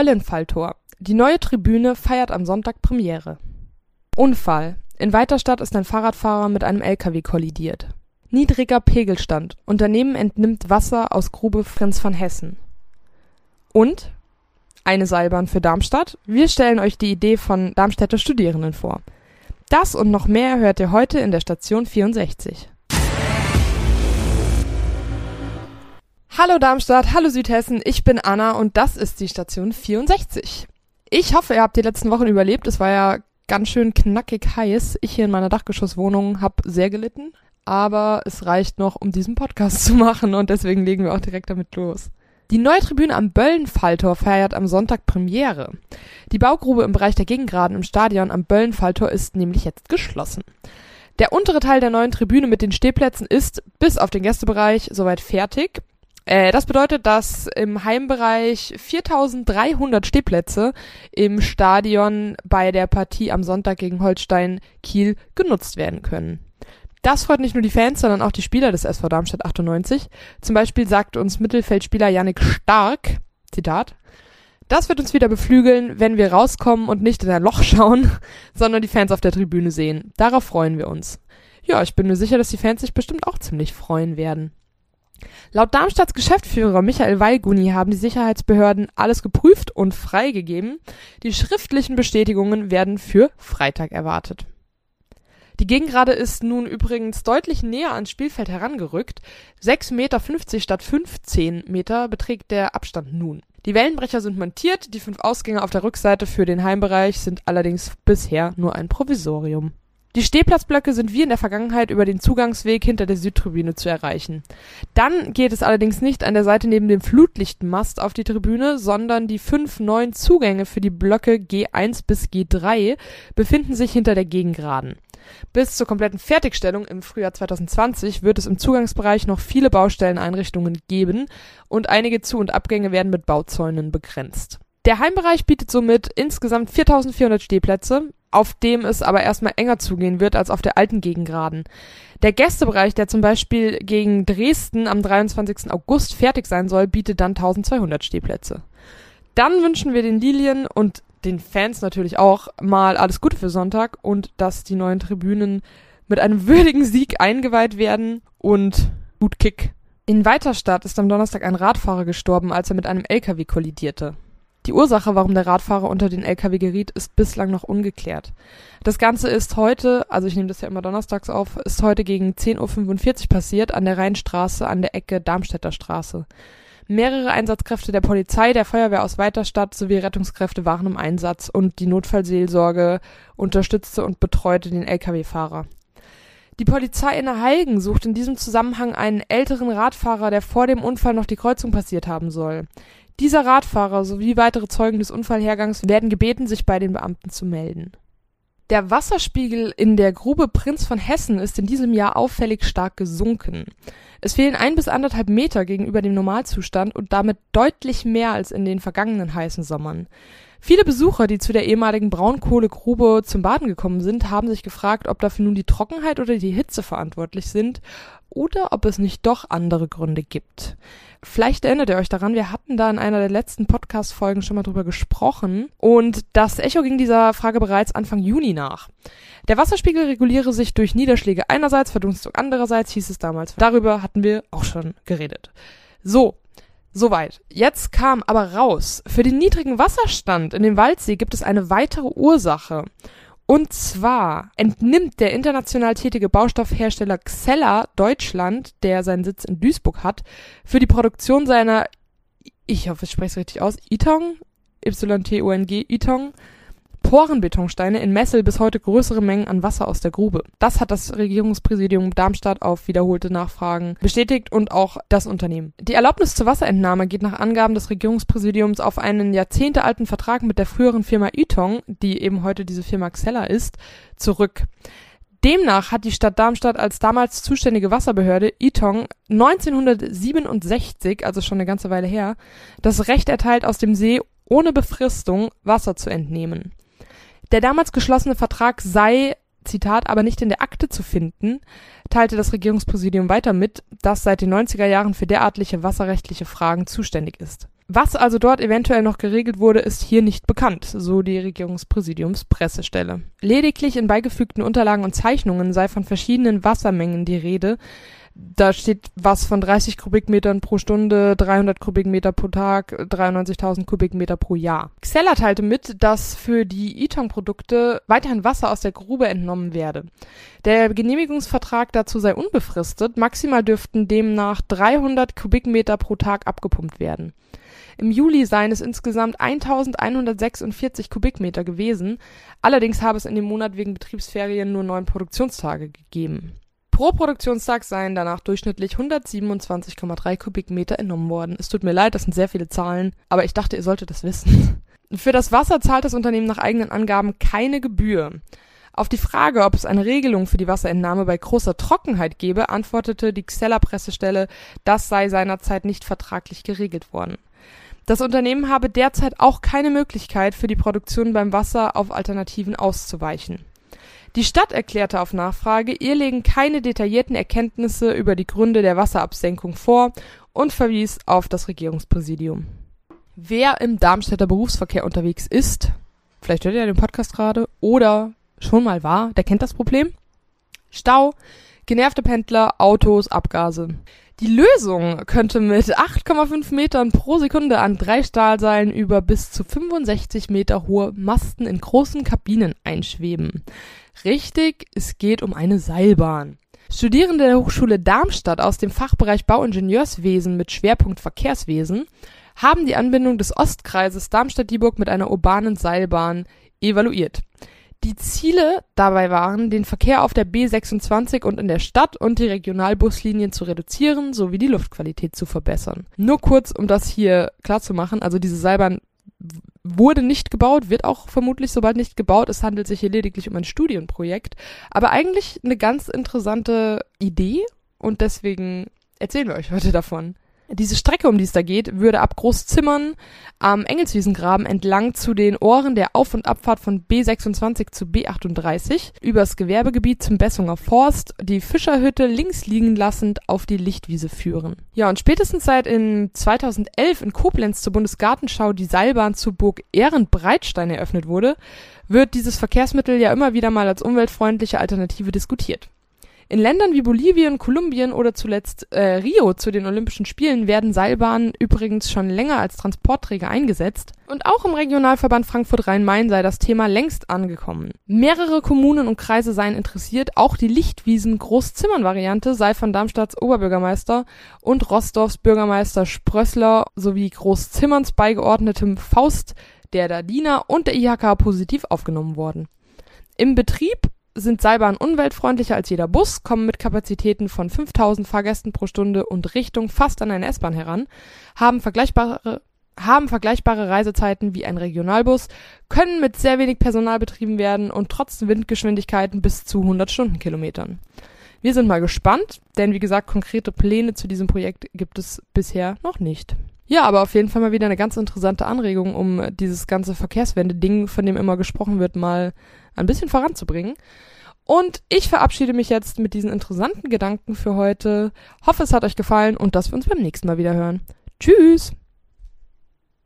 Böllenfalltor. Die neue Tribüne feiert am Sonntag Premiere. Unfall. In Weiterstadt ist ein Fahrradfahrer mit einem LKW kollidiert. Niedriger Pegelstand. Unternehmen entnimmt Wasser aus Grube Prinz von Hessen. Und eine Seilbahn für Darmstadt. Wir stellen euch die Idee von Darmstädter Studierenden vor. Das und noch mehr hört ihr heute in der Station 64. Hallo Darmstadt, hallo Südhessen, ich bin Anna und das ist die Station 64. Ich hoffe, ihr habt die letzten Wochen überlebt. Es war ja ganz schön knackig heiß. Ich hier in meiner Dachgeschosswohnung habe sehr gelitten, aber es reicht noch, um diesen Podcast zu machen und deswegen legen wir auch direkt damit los. Die neue Tribüne am Böllenfalltor feiert am Sonntag Premiere. Die Baugrube im Bereich der Gegengraden im Stadion am Böllenfalltor ist nämlich jetzt geschlossen. Der untere Teil der neuen Tribüne mit den Stehplätzen ist bis auf den Gästebereich soweit fertig. Äh, das bedeutet, dass im Heimbereich 4300 Stehplätze im Stadion bei der Partie am Sonntag gegen Holstein Kiel genutzt werden können. Das freut nicht nur die Fans, sondern auch die Spieler des SV Darmstadt 98. Zum Beispiel sagt uns Mittelfeldspieler Yannick Stark, Zitat, das wird uns wieder beflügeln, wenn wir rauskommen und nicht in ein Loch schauen, sondern die Fans auf der Tribüne sehen. Darauf freuen wir uns. Ja, ich bin mir sicher, dass die Fans sich bestimmt auch ziemlich freuen werden. Laut Darmstadts Geschäftsführer Michael Weilguni haben die Sicherheitsbehörden alles geprüft und freigegeben. Die schriftlichen Bestätigungen werden für Freitag erwartet. Die Gegengrade ist nun übrigens deutlich näher ans Spielfeld herangerückt. 6,50 Meter statt 15 Meter beträgt der Abstand nun. Die Wellenbrecher sind montiert, die fünf Ausgänge auf der Rückseite für den Heimbereich sind allerdings bisher nur ein Provisorium. Die Stehplatzblöcke sind wie in der Vergangenheit über den Zugangsweg hinter der Südtribüne zu erreichen. Dann geht es allerdings nicht an der Seite neben dem Flutlichtmast auf die Tribüne, sondern die fünf neuen Zugänge für die Blöcke G1 bis G3 befinden sich hinter der Gegengraden. Bis zur kompletten Fertigstellung im Frühjahr 2020 wird es im Zugangsbereich noch viele Baustelleneinrichtungen geben und einige Zu- und Abgänge werden mit Bauzäunen begrenzt. Der Heimbereich bietet somit insgesamt 4400 Stehplätze, auf dem es aber erstmal enger zugehen wird als auf der alten Gegengraden. Der Gästebereich, der zum Beispiel gegen Dresden am 23. August fertig sein soll, bietet dann 1200 Stehplätze. Dann wünschen wir den Lilien und den Fans natürlich auch mal alles Gute für Sonntag und dass die neuen Tribünen mit einem würdigen Sieg eingeweiht werden und gut Kick. In Weiterstadt ist am Donnerstag ein Radfahrer gestorben, als er mit einem LKW kollidierte. Die Ursache, warum der Radfahrer unter den LKW geriet, ist bislang noch ungeklärt. Das Ganze ist heute, also ich nehme das ja immer donnerstags auf, ist heute gegen 10.45 Uhr passiert an der Rheinstraße an der Ecke Darmstädter Straße. Mehrere Einsatzkräfte der Polizei, der Feuerwehr aus Weiterstadt sowie Rettungskräfte waren im Einsatz und die Notfallseelsorge unterstützte und betreute den Lkw-Fahrer. Die Polizei in Heilgen sucht in diesem Zusammenhang einen älteren Radfahrer, der vor dem Unfall noch die Kreuzung passiert haben soll. Dieser Radfahrer sowie weitere Zeugen des Unfallhergangs werden gebeten, sich bei den Beamten zu melden. Der Wasserspiegel in der Grube Prinz von Hessen ist in diesem Jahr auffällig stark gesunken. Es fehlen ein bis anderthalb Meter gegenüber dem Normalzustand und damit deutlich mehr als in den vergangenen heißen Sommern. Viele Besucher, die zu der ehemaligen Braunkohlegrube zum Baden gekommen sind, haben sich gefragt, ob dafür nun die Trockenheit oder die Hitze verantwortlich sind oder ob es nicht doch andere Gründe gibt. Vielleicht erinnert ihr euch daran, wir hatten da in einer der letzten Podcast-Folgen schon mal drüber gesprochen und das Echo ging dieser Frage bereits Anfang Juni nach. Der Wasserspiegel reguliere sich durch Niederschläge einerseits, Verdunstung andererseits, hieß es damals. Darüber hatten wir auch schon geredet. So, Soweit. Jetzt kam aber raus, für den niedrigen Wasserstand in dem Waldsee gibt es eine weitere Ursache. Und zwar entnimmt der international tätige Baustoffhersteller Xella Deutschland, der seinen Sitz in Duisburg hat, für die Produktion seiner, ich hoffe, ich spreche es richtig aus, Itong, Y-T-O-N-G, Itong, Porenbetonsteine in Messel bis heute größere Mengen an Wasser aus der Grube. Das hat das Regierungspräsidium Darmstadt auf wiederholte Nachfragen bestätigt und auch das Unternehmen. Die Erlaubnis zur Wasserentnahme geht nach Angaben des Regierungspräsidiums auf einen jahrzehntealten Vertrag mit der früheren Firma Ytong, die eben heute diese Firma Xella ist, zurück. Demnach hat die Stadt Darmstadt als damals zuständige Wasserbehörde Ytong 1967, also schon eine ganze Weile her, das Recht erteilt, aus dem See ohne Befristung Wasser zu entnehmen. Der damals geschlossene Vertrag sei Zitat, aber nicht in der Akte zu finden, teilte das Regierungspräsidium weiter mit, das seit den 90er Jahren für derartige wasserrechtliche Fragen zuständig ist. Was also dort eventuell noch geregelt wurde, ist hier nicht bekannt, so die Regierungspräsidiums Pressestelle. Lediglich in beigefügten Unterlagen und Zeichnungen sei von verschiedenen Wassermengen die Rede, da steht was von 30 Kubikmetern pro Stunde, 300 Kubikmeter pro Tag, 93.000 Kubikmeter pro Jahr. Xella teilte mit, dass für die Iton-Produkte weiterhin Wasser aus der Grube entnommen werde. Der Genehmigungsvertrag dazu sei unbefristet, maximal dürften demnach 300 Kubikmeter pro Tag abgepumpt werden. Im Juli seien es insgesamt 1146 Kubikmeter gewesen, allerdings habe es in dem Monat wegen Betriebsferien nur neun Produktionstage gegeben. Pro Produktionstag seien danach durchschnittlich 127,3 Kubikmeter entnommen worden. Es tut mir leid, das sind sehr viele Zahlen, aber ich dachte, ihr solltet das wissen. Für das Wasser zahlt das Unternehmen nach eigenen Angaben keine Gebühr. Auf die Frage, ob es eine Regelung für die Wasserentnahme bei großer Trockenheit gebe, antwortete die Xella-Pressestelle, das sei seinerzeit nicht vertraglich geregelt worden. Das Unternehmen habe derzeit auch keine Möglichkeit, für die Produktion beim Wasser auf Alternativen auszuweichen. Die Stadt erklärte auf Nachfrage, ihr lägen keine detaillierten Erkenntnisse über die Gründe der Wasserabsenkung vor und verwies auf das Regierungspräsidium. Wer im Darmstädter Berufsverkehr unterwegs ist, vielleicht hört ihr den Podcast gerade, oder schon mal war, der kennt das Problem. Stau, genervte Pendler, Autos, Abgase. Die Lösung könnte mit 8,5 Metern pro Sekunde an drei Stahlseilen über bis zu 65 Meter hohe Masten in großen Kabinen einschweben. Richtig, es geht um eine Seilbahn. Studierende der Hochschule Darmstadt aus dem Fachbereich Bauingenieurswesen mit Schwerpunkt Verkehrswesen haben die Anbindung des Ostkreises Darmstadt-Dieburg mit einer urbanen Seilbahn evaluiert. Die Ziele dabei waren, den Verkehr auf der B26 und in der Stadt und die Regionalbuslinien zu reduzieren sowie die Luftqualität zu verbessern. Nur kurz, um das hier klar zu machen, also diese Seilbahn wurde nicht gebaut, wird auch vermutlich sobald nicht gebaut. Es handelt sich hier lediglich um ein Studienprojekt, aber eigentlich eine ganz interessante Idee und deswegen erzählen wir euch heute davon. Diese Strecke, um die es da geht, würde ab Großzimmern am Engelswiesengraben entlang zu den Ohren der Auf- und Abfahrt von B26 zu B38 übers Gewerbegebiet zum Bessunger Forst die Fischerhütte links liegen lassend auf die Lichtwiese führen. Ja, und spätestens seit in 2011 in Koblenz zur Bundesgartenschau die Seilbahn zu Burg Ehrenbreitstein eröffnet wurde, wird dieses Verkehrsmittel ja immer wieder mal als umweltfreundliche Alternative diskutiert. In Ländern wie Bolivien, Kolumbien oder zuletzt äh, Rio zu den Olympischen Spielen werden Seilbahnen übrigens schon länger als Transportträger eingesetzt. Und auch im Regionalverband Frankfurt-Rhein-Main sei das Thema längst angekommen. Mehrere Kommunen und Kreise seien interessiert, auch die Lichtwiesen-Großzimmern-Variante sei von Darmstadts Oberbürgermeister und Rostorfs Bürgermeister Sprössler sowie Großzimmerns beigeordnetem Faust, der Dardina und der IHK positiv aufgenommen worden. Im Betrieb sind Seilbahnen umweltfreundlicher als jeder Bus, kommen mit Kapazitäten von 5000 Fahrgästen pro Stunde und Richtung fast an eine S-Bahn heran, haben vergleichbare haben vergleichbare Reisezeiten wie ein Regionalbus, können mit sehr wenig Personal betrieben werden und trotz Windgeschwindigkeiten bis zu 100 Stundenkilometern. Wir sind mal gespannt, denn wie gesagt, konkrete Pläne zu diesem Projekt gibt es bisher noch nicht. Ja, aber auf jeden Fall mal wieder eine ganz interessante Anregung, um dieses ganze Verkehrswende-Ding, von dem immer gesprochen wird, mal ein bisschen voranzubringen. Und ich verabschiede mich jetzt mit diesen interessanten Gedanken für heute. Hoffe, es hat euch gefallen und dass wir uns beim nächsten Mal wieder hören. Tschüss!